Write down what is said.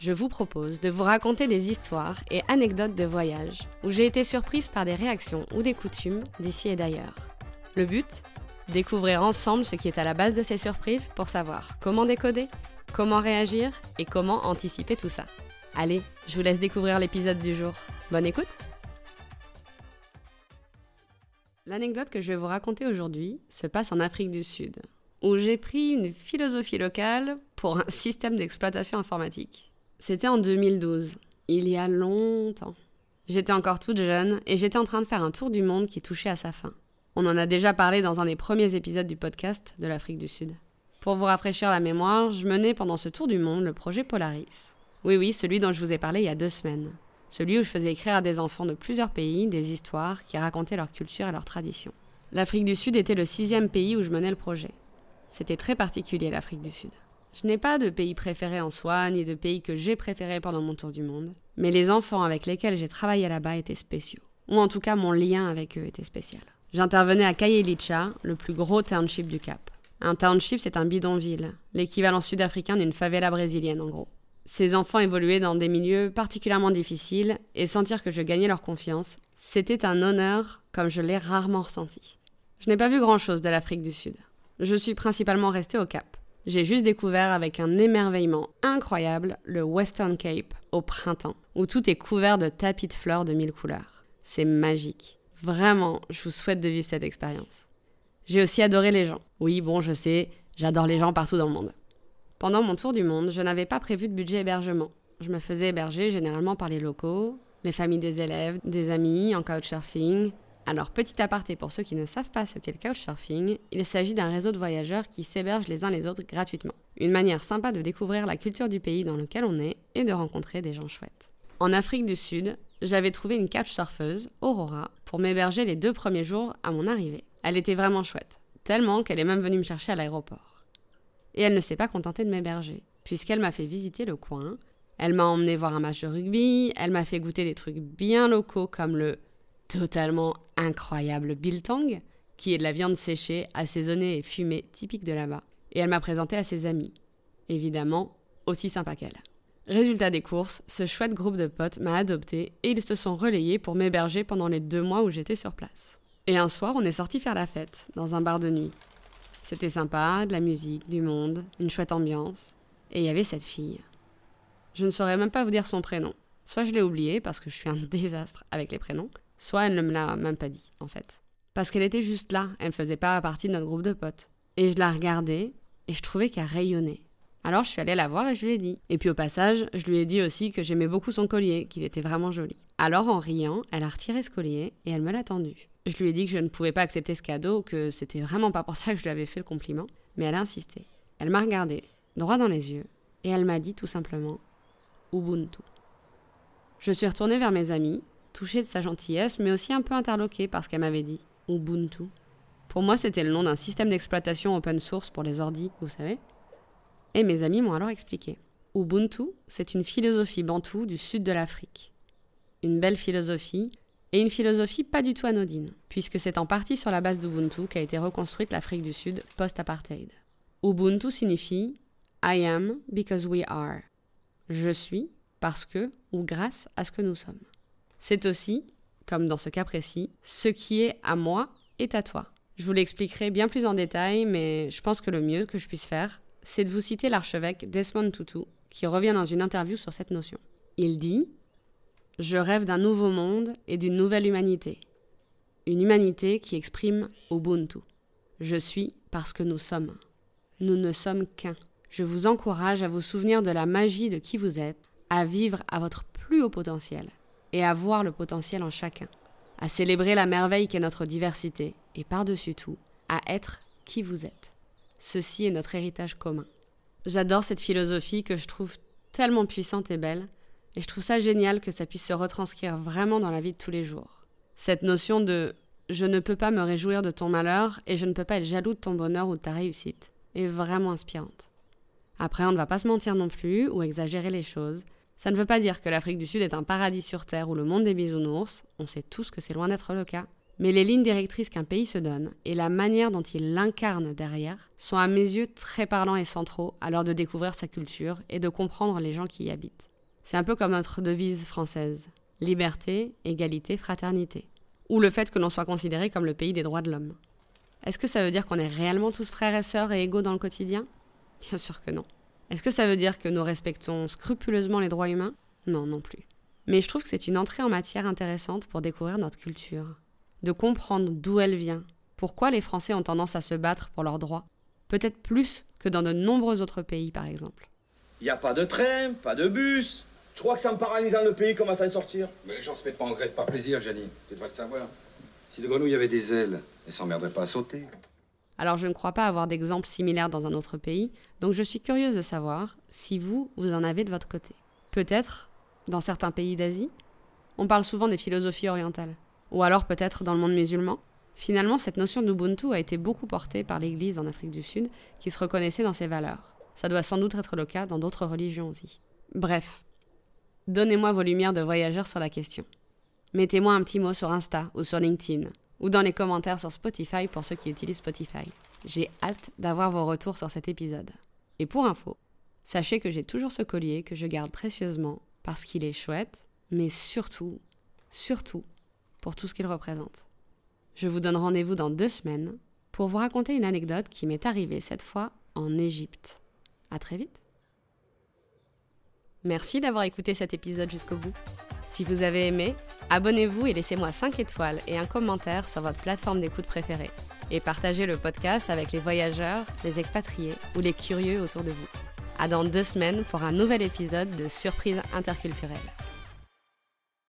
Je vous propose de vous raconter des histoires et anecdotes de voyage où j'ai été surprise par des réactions ou des coutumes d'ici et d'ailleurs. Le but? Découvrir ensemble ce qui est à la base de ces surprises pour savoir comment décoder, comment réagir et comment anticiper tout ça. Allez, je vous laisse découvrir l'épisode du jour. Bonne écoute L'anecdote que je vais vous raconter aujourd'hui se passe en Afrique du Sud, où j'ai pris une philosophie locale pour un système d'exploitation informatique. C'était en 2012, il y a longtemps. J'étais encore toute jeune et j'étais en train de faire un tour du monde qui touchait à sa fin. On en a déjà parlé dans un des premiers épisodes du podcast de l'Afrique du Sud. Pour vous rafraîchir la mémoire, je menais pendant ce tour du monde le projet Polaris. Oui, oui, celui dont je vous ai parlé il y a deux semaines. Celui où je faisais écrire à des enfants de plusieurs pays des histoires qui racontaient leur culture et leurs traditions. L'Afrique du Sud était le sixième pays où je menais le projet. C'était très particulier l'Afrique du Sud. Je n'ai pas de pays préféré en soi, ni de pays que j'ai préféré pendant mon tour du monde, mais les enfants avec lesquels j'ai travaillé là-bas étaient spéciaux. Ou en tout cas, mon lien avec eux était spécial. J'intervenais à Kayelicha, le plus gros township du Cap. Un township, c'est un bidonville, l'équivalent sud-africain d'une favela brésilienne en gros. Ces enfants évoluaient dans des milieux particulièrement difficiles et sentir que je gagnais leur confiance, c'était un honneur comme je l'ai rarement ressenti. Je n'ai pas vu grand-chose de l'Afrique du Sud. Je suis principalement restée au Cap. J'ai juste découvert avec un émerveillement incroyable le Western Cape au printemps, où tout est couvert de tapis de fleurs de mille couleurs. C'est magique. Vraiment, je vous souhaite de vivre cette expérience. J'ai aussi adoré les gens. Oui, bon, je sais, j'adore les gens partout dans le monde. Pendant mon tour du monde, je n'avais pas prévu de budget hébergement. Je me faisais héberger généralement par les locaux, les familles des élèves, des amis en couchsurfing. Alors, petit aparté pour ceux qui ne savent pas ce qu'est le couchsurfing, il s'agit d'un réseau de voyageurs qui s'hébergent les uns les autres gratuitement. Une manière sympa de découvrir la culture du pays dans lequel on est et de rencontrer des gens chouettes. En Afrique du Sud, j'avais trouvé une couchsurfeuse, Aurora, pour m'héberger les deux premiers jours à mon arrivée. Elle était vraiment chouette, tellement qu'elle est même venue me chercher à l'aéroport. Et elle ne s'est pas contentée de m'héberger, puisqu'elle m'a fait visiter le coin, elle m'a emmené voir un match de rugby, elle m'a fait goûter des trucs bien locaux comme le totalement incroyable biltong, qui est de la viande séchée, assaisonnée et fumée typique de là-bas. Et elle m'a présenté à ses amis. Évidemment, aussi sympa qu'elle. Résultat des courses, ce chouette groupe de potes m'a adopté et ils se sont relayés pour m'héberger pendant les deux mois où j'étais sur place. Et un soir, on est sorti faire la fête, dans un bar de nuit. C'était sympa, de la musique, du monde, une chouette ambiance. Et il y avait cette fille. Je ne saurais même pas vous dire son prénom. Soit je l'ai oublié parce que je suis un désastre avec les prénoms, soit elle ne me l'a même pas dit, en fait. Parce qu'elle était juste là, elle ne faisait pas partie de notre groupe de potes. Et je la regardais, et je trouvais qu'elle rayonnait. Alors je suis allée la voir et je lui ai dit. Et puis au passage, je lui ai dit aussi que j'aimais beaucoup son collier, qu'il était vraiment joli. Alors en riant, elle a retiré ce collier et elle me l'a tendu. Je lui ai dit que je ne pouvais pas accepter ce cadeau, que c'était vraiment pas pour ça que je lui avais fait le compliment, mais elle a insisté. Elle m'a regardé, droit dans les yeux, et elle m'a dit tout simplement Ubuntu. Je suis retournée vers mes amis, touchée de sa gentillesse, mais aussi un peu interloquée par ce qu'elle m'avait dit. Ubuntu. Pour moi, c'était le nom d'un système d'exploitation open source pour les ordis, vous savez. Et mes amis m'ont alors expliqué. Ubuntu, c'est une philosophie bantoue du sud de l'Afrique. Une belle philosophie, et une philosophie pas du tout anodine, puisque c'est en partie sur la base d'Ubuntu qu'a été reconstruite l'Afrique du Sud post-apartheid. Ubuntu signifie I am because we are. Je suis parce que ou grâce à ce que nous sommes. C'est aussi, comme dans ce cas précis, ce qui est à moi est à toi. Je vous l'expliquerai bien plus en détail, mais je pense que le mieux que je puisse faire, c'est de vous citer l'archevêque Desmond Tutu, qui revient dans une interview sur cette notion. Il dit Je rêve d'un nouveau monde et d'une nouvelle humanité. Une humanité qui exprime Ubuntu. Je suis parce que nous sommes. Nous ne sommes qu'un. Je vous encourage à vous souvenir de la magie de qui vous êtes, à vivre à votre plus haut potentiel et à voir le potentiel en chacun, à célébrer la merveille qu'est notre diversité et par-dessus tout, à être qui vous êtes. Ceci est notre héritage commun. J'adore cette philosophie que je trouve tellement puissante et belle, et je trouve ça génial que ça puisse se retranscrire vraiment dans la vie de tous les jours. Cette notion de Je ne peux pas me réjouir de ton malheur et je ne peux pas être jaloux de ton bonheur ou de ta réussite est vraiment inspirante. Après, on ne va pas se mentir non plus ou exagérer les choses. Ça ne veut pas dire que l'Afrique du Sud est un paradis sur Terre ou le monde des bisounours, on sait tous que c'est loin d'être le cas. Mais les lignes directrices qu'un pays se donne et la manière dont il l'incarne derrière sont à mes yeux très parlants et centraux à l'heure de découvrir sa culture et de comprendre les gens qui y habitent. C'est un peu comme notre devise française liberté, égalité, fraternité. Ou le fait que l'on soit considéré comme le pays des droits de l'homme. Est-ce que ça veut dire qu'on est réellement tous frères et sœurs et égaux dans le quotidien? Bien sûr que non. Est-ce que ça veut dire que nous respectons scrupuleusement les droits humains? Non, non plus. Mais je trouve que c'est une entrée en matière intéressante pour découvrir notre culture, de comprendre d'où elle vient, pourquoi les Français ont tendance à se battre pour leurs droits, peut-être plus que dans de nombreux autres pays par exemple. Il n'y a pas de train, pas de bus. Tu crois que c'est en paralysant le pays qu'on va s'en sortir? Mais les gens se mettent pas en grève par plaisir, Janine. Tu devrais le savoir. Si les grenouilles avaient des ailes, elles s'emmerderaient pas à sauter. Alors je ne crois pas avoir d'exemple similaire dans un autre pays, donc je suis curieuse de savoir si vous, vous en avez de votre côté. Peut-être dans certains pays d'Asie On parle souvent des philosophies orientales. Ou alors peut-être dans le monde musulman Finalement, cette notion d'Ubuntu a été beaucoup portée par l'Église en Afrique du Sud, qui se reconnaissait dans ses valeurs. Ça doit sans doute être le cas dans d'autres religions aussi. Bref, donnez-moi vos lumières de voyageurs sur la question. Mettez-moi un petit mot sur Insta ou sur LinkedIn, ou dans les commentaires sur Spotify pour ceux qui utilisent Spotify. J'ai hâte d'avoir vos retours sur cet épisode. Et pour info, sachez que j'ai toujours ce collier que je garde précieusement parce qu'il est chouette, mais surtout, surtout, pour tout ce qu'il représente. Je vous donne rendez-vous dans deux semaines pour vous raconter une anecdote qui m'est arrivée cette fois en Égypte. À très vite. Merci d'avoir écouté cet épisode jusqu'au bout. Si vous avez aimé, abonnez-vous et laissez-moi 5 étoiles et un commentaire sur votre plateforme d'écoute préférée. Et partagez le podcast avec les voyageurs, les expatriés ou les curieux autour de vous. À dans deux semaines pour un nouvel épisode de Surprise interculturelle.